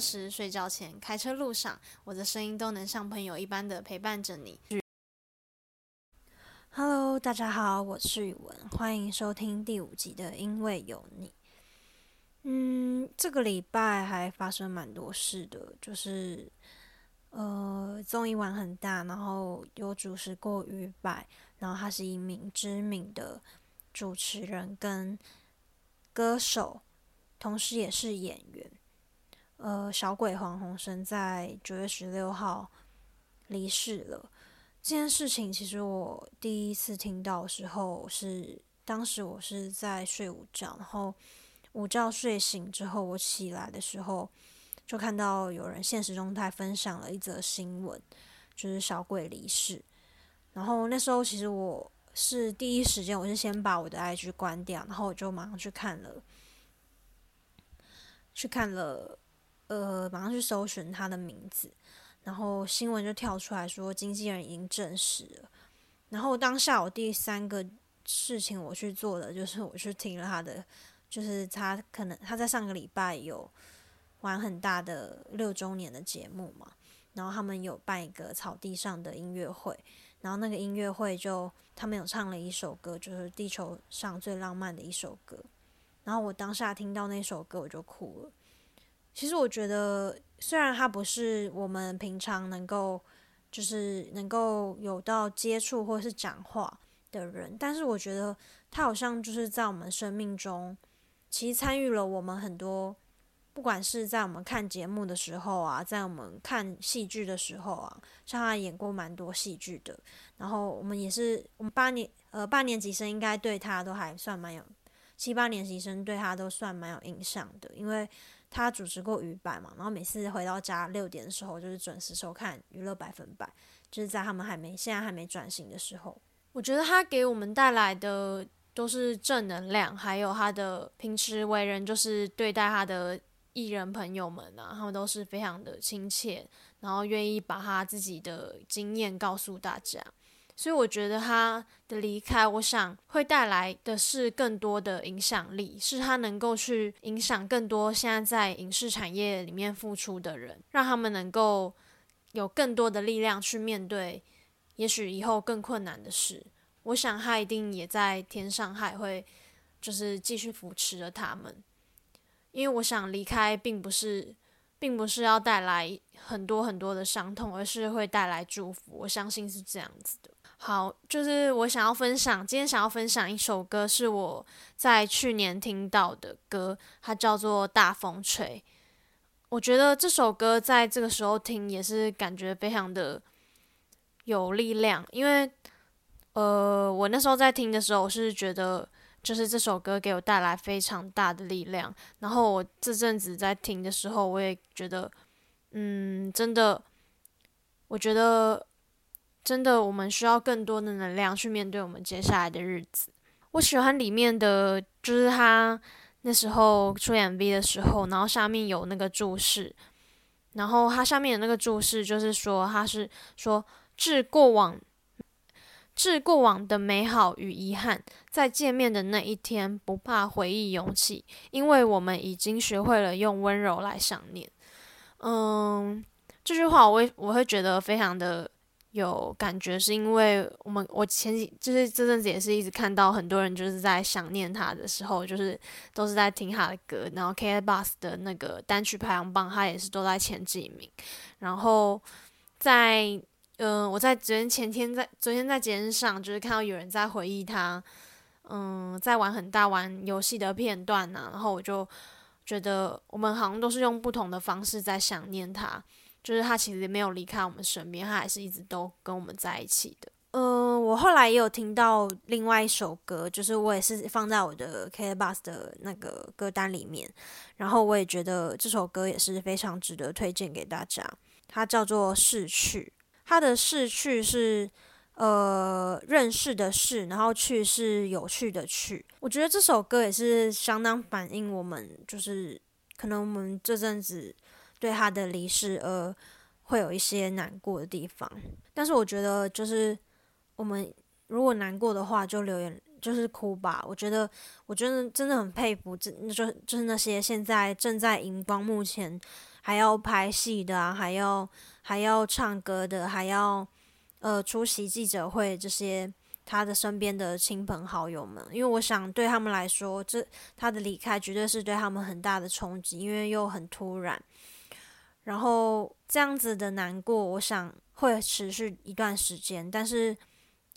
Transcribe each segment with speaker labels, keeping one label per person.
Speaker 1: 时、睡觉前、开车路上，我的声音都能像朋友一般的陪伴着你。Hello，大家好，我是宇文，欢迎收听第五集的《因为有你》。嗯，这个礼拜还发生蛮多事的，就是呃，综艺玩很大，然后有主持过鱼百，然后他是一名知名的主持人跟歌手，同时也是演员。呃，小鬼黄鸿升在九月十六号离世了。这件事情其实我第一次听到的时候是，当时我是在睡午觉，然后午觉睡醒之后，我起来的时候就看到有人现实中态分享了一则新闻，就是小鬼离世。然后那时候其实我是第一时间，我是先把我的 IG 关掉，然后我就马上去看了，去看了。呃，马上去搜寻他的名字，然后新闻就跳出来说经纪人已经证实了。然后当下我第三个事情我去做的就是我去听了他的，就是他可能他在上个礼拜有玩很大的六周年的节目嘛，然后他们有办一个草地上的音乐会，然后那个音乐会就他们有唱了一首歌，就是地球上最浪漫的一首歌。然后我当下听到那首歌我就哭了。其实我觉得，虽然他不是我们平常能够，就是能够有到接触或是讲话的人，但是我觉得他好像就是在我们生命中，其实参与了我们很多，不管是在我们看节目的时候啊，在我们看戏剧的时候啊，像他演过蛮多戏剧的，然后我们也是，我们八年呃八年级生应该对他都还算蛮有，七八年级生对他都算蛮有印象的，因为。他主持过娱百嘛，然后每次回到家六点的时候，就是准时收看娱乐百分百，就是在他们还没现在还没转型的时候。我觉得他给我们带来的都是正能量，还有他的平时为人，就是对待他的艺人朋友们啊，他们都是非常的亲切，然后愿意把他自己的经验告诉大家。所以我觉得他的离开，我想会带来的是更多的影响力，是他能够去影响更多现在在影视产业里面付出的人，让他们能够有更多的力量去面对，也许以后更困难的事。我想他一定也在天上，还会就是继续扶持着他们，因为我想离开并不是，并不是要带来很多很多的伤痛，而是会带来祝福。我相信是这样子的。好，就是我想要分享，今天想要分享一首歌，是我在去年听到的歌，它叫做《大风吹》。我觉得这首歌在这个时候听也是感觉非常的有力量，因为呃，我那时候在听的时候，我是觉得就是这首歌给我带来非常大的力量。然后我这阵子在听的时候，我也觉得，嗯，真的，我觉得。真的，我们需要更多的能量去面对我们接下来的日子。我喜欢里面的，就是他那时候出演 V 的时候，然后下面有那个注释，然后他下面的那个注释就是说，他是说致过往，致过往的美好与遗憾，在见面的那一天，不怕回忆涌起，因为我们已经学会了用温柔来想念。嗯，这句话我会我会觉得非常的。有感觉是因为我们我前几就是这阵子也是一直看到很多人就是在想念他的时候，就是都是在听他的歌，然后 K b u s 的那个单曲排行榜他也是都在前几名。然后在嗯，我在昨天前天在昨天在节目上就是看到有人在回忆他，嗯，在玩很大玩游戏的片段呢，然后我就觉得我们好像都是用不同的方式在想念他。就是他其实没有离开我们身边，他还是一直都跟我们在一起的。嗯，我后来也有听到另外一首歌，就是我也是放在我的 K Bus 的那个歌单里面，然后我也觉得这首歌也是非常值得推荐给大家。它叫做《逝去》，它的“逝去”是呃认识的“逝”，然后“去”是有趣的“去”。我觉得这首歌也是相当反映我们，就是可能我们这阵子。对他的离世而会有一些难过的地方，但是我觉得就是我们如果难过的话，就留言就是哭吧。我觉得，我真的真的很佩服，真就就是那些现在正在荧光幕前还要拍戏的啊，还要还要唱歌的，还要呃出席记者会这些他的身边的亲朋好友们，因为我想对他们来说，这他的离开绝对是对他们很大的冲击，因为又很突然。然后这样子的难过，我想会持续一段时间，但是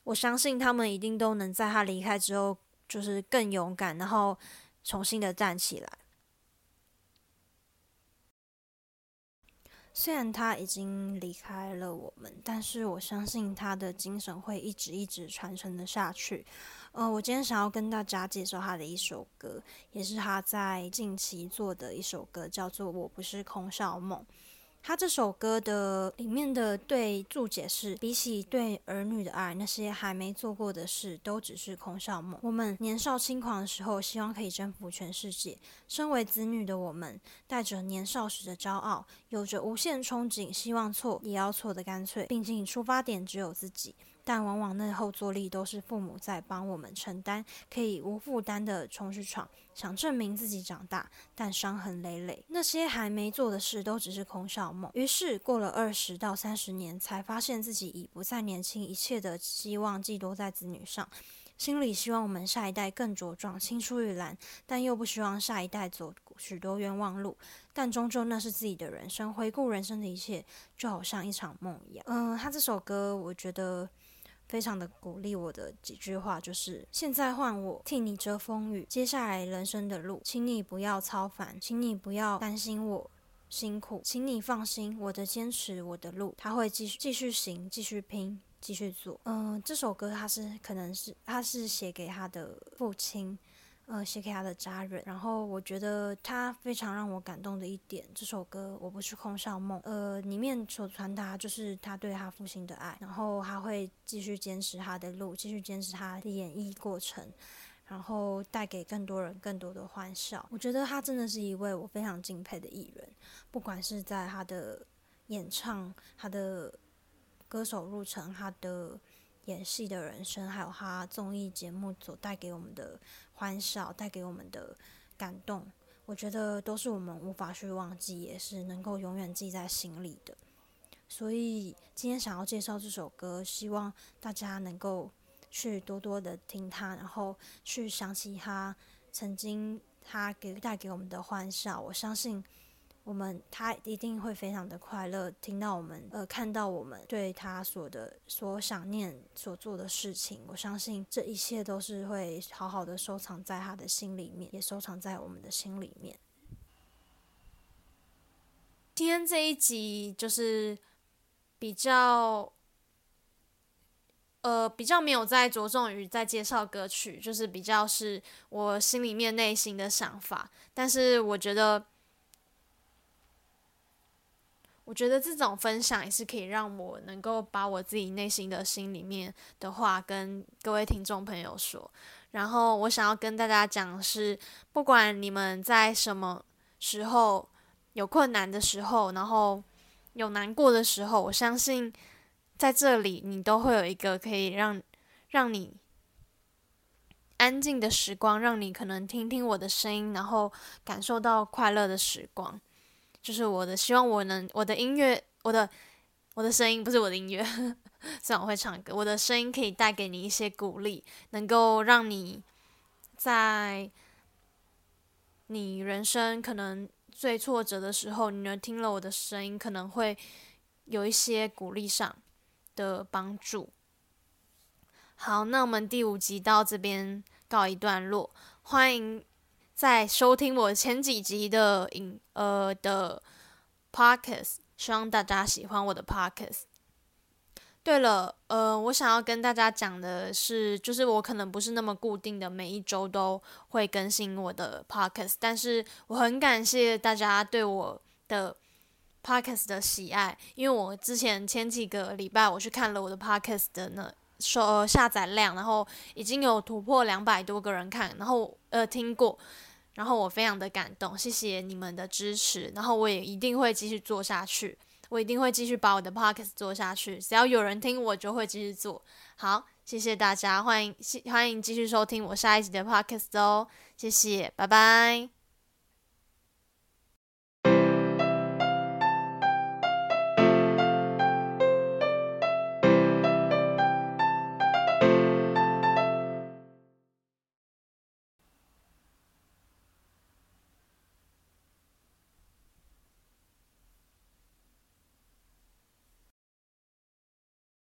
Speaker 1: 我相信他们一定都能在他离开之后，就是更勇敢，然后重新的站起来。虽然他已经离开了我们，但是我相信他的精神会一直一直传承的下去。呃，我今天想要跟大家介绍他的一首歌，也是他在近期做的一首歌，叫做《我不是空少梦》。他这首歌的里面的对注解是：比起对儿女的爱，那些还没做过的事都只是空少梦。我们年少轻狂的时候，希望可以征服全世界。身为子女的我们，带着年少时的骄傲，有着无限憧憬，希望错也要错的干脆。毕竟出发点只有自己。但往往那后坐力都是父母在帮我们承担，可以无负担的冲去闯，想证明自己长大，但伤痕累累。那些还没做的事都只是空少梦。于是过了二十到三十年，才发现自己已不再年轻，一切的希望寄托在子女上，心里希望我们下一代更茁壮，青出于蓝，但又不希望下一代走许多冤枉路。但终究那是自己的人生，回顾人生的一切，就好像一场梦一样。嗯，他这首歌，我觉得。非常的鼓励我的几句话就是：现在换我替你遮风雨，接下来人生的路，请你不要操烦，请你不要担心我辛苦，请你放心，我的坚持，我的路，他会继续继续行，继续拼，继续做。嗯，这首歌他是可能是他是写给他的父亲。呃，写给他的家人。然后我觉得他非常让我感动的一点，这首歌《我不是空少梦》呃，里面所传达就是他对他父亲的爱，然后他会继续坚持他的路，继续坚持他的演绎过程，然后带给更多人更多的欢笑。我觉得他真的是一位我非常敬佩的艺人，不管是在他的演唱、他的歌手路程、他的演戏的人生，还有他综艺节目所带给我们的。欢笑带给我们的感动，我觉得都是我们无法去忘记，也是能够永远记在心里的。所以今天想要介绍这首歌，希望大家能够去多多的听它，然后去想起他曾经他给带给我们的欢笑。我相信。我们他一定会非常的快乐，听到我们呃看到我们对他所的所想念所做的事情，我相信这一切都是会好好的收藏在他的心里面，也收藏在我们的心里面。今天这一集就是比较呃比较没有在着重于在介绍歌曲，就是比较是我心里面内心的想法，但是我觉得。我觉得这种分享也是可以让我能够把我自己内心的心里面的话跟各位听众朋友说。然后我想要跟大家讲的是，不管你们在什么时候有困难的时候，然后有难过的时候，我相信在这里你都会有一个可以让让你安静的时光，让你可能听听我的声音，然后感受到快乐的时光。就是我的希望，我能我的音乐，我的我的声音不是我的音乐，虽然我会唱歌，我的声音可以带给你一些鼓励，能够让你在你人生可能最挫折的时候，你能听了我的声音，可能会有一些鼓励上的帮助。好，那我们第五集到这边告一段落，欢迎。在收听我前几集的影呃的 podcasts，希望大家喜欢我的 podcasts。对了，呃，我想要跟大家讲的是，就是我可能不是那么固定的每一周都会更新我的 podcast，但是我很感谢大家对我的 podcast 的喜爱，因为我之前前几个礼拜我去看了我的 podcast 的那收下载量，然后已经有突破两百多个人看，然后呃听过。然后我非常的感动，谢谢你们的支持。然后我也一定会继续做下去，我一定会继续把我的 podcast 做下去。只要有人听，我就会继续做。好，谢谢大家，欢迎欢迎继续收听我下一集的 podcast 哦，谢谢，拜拜。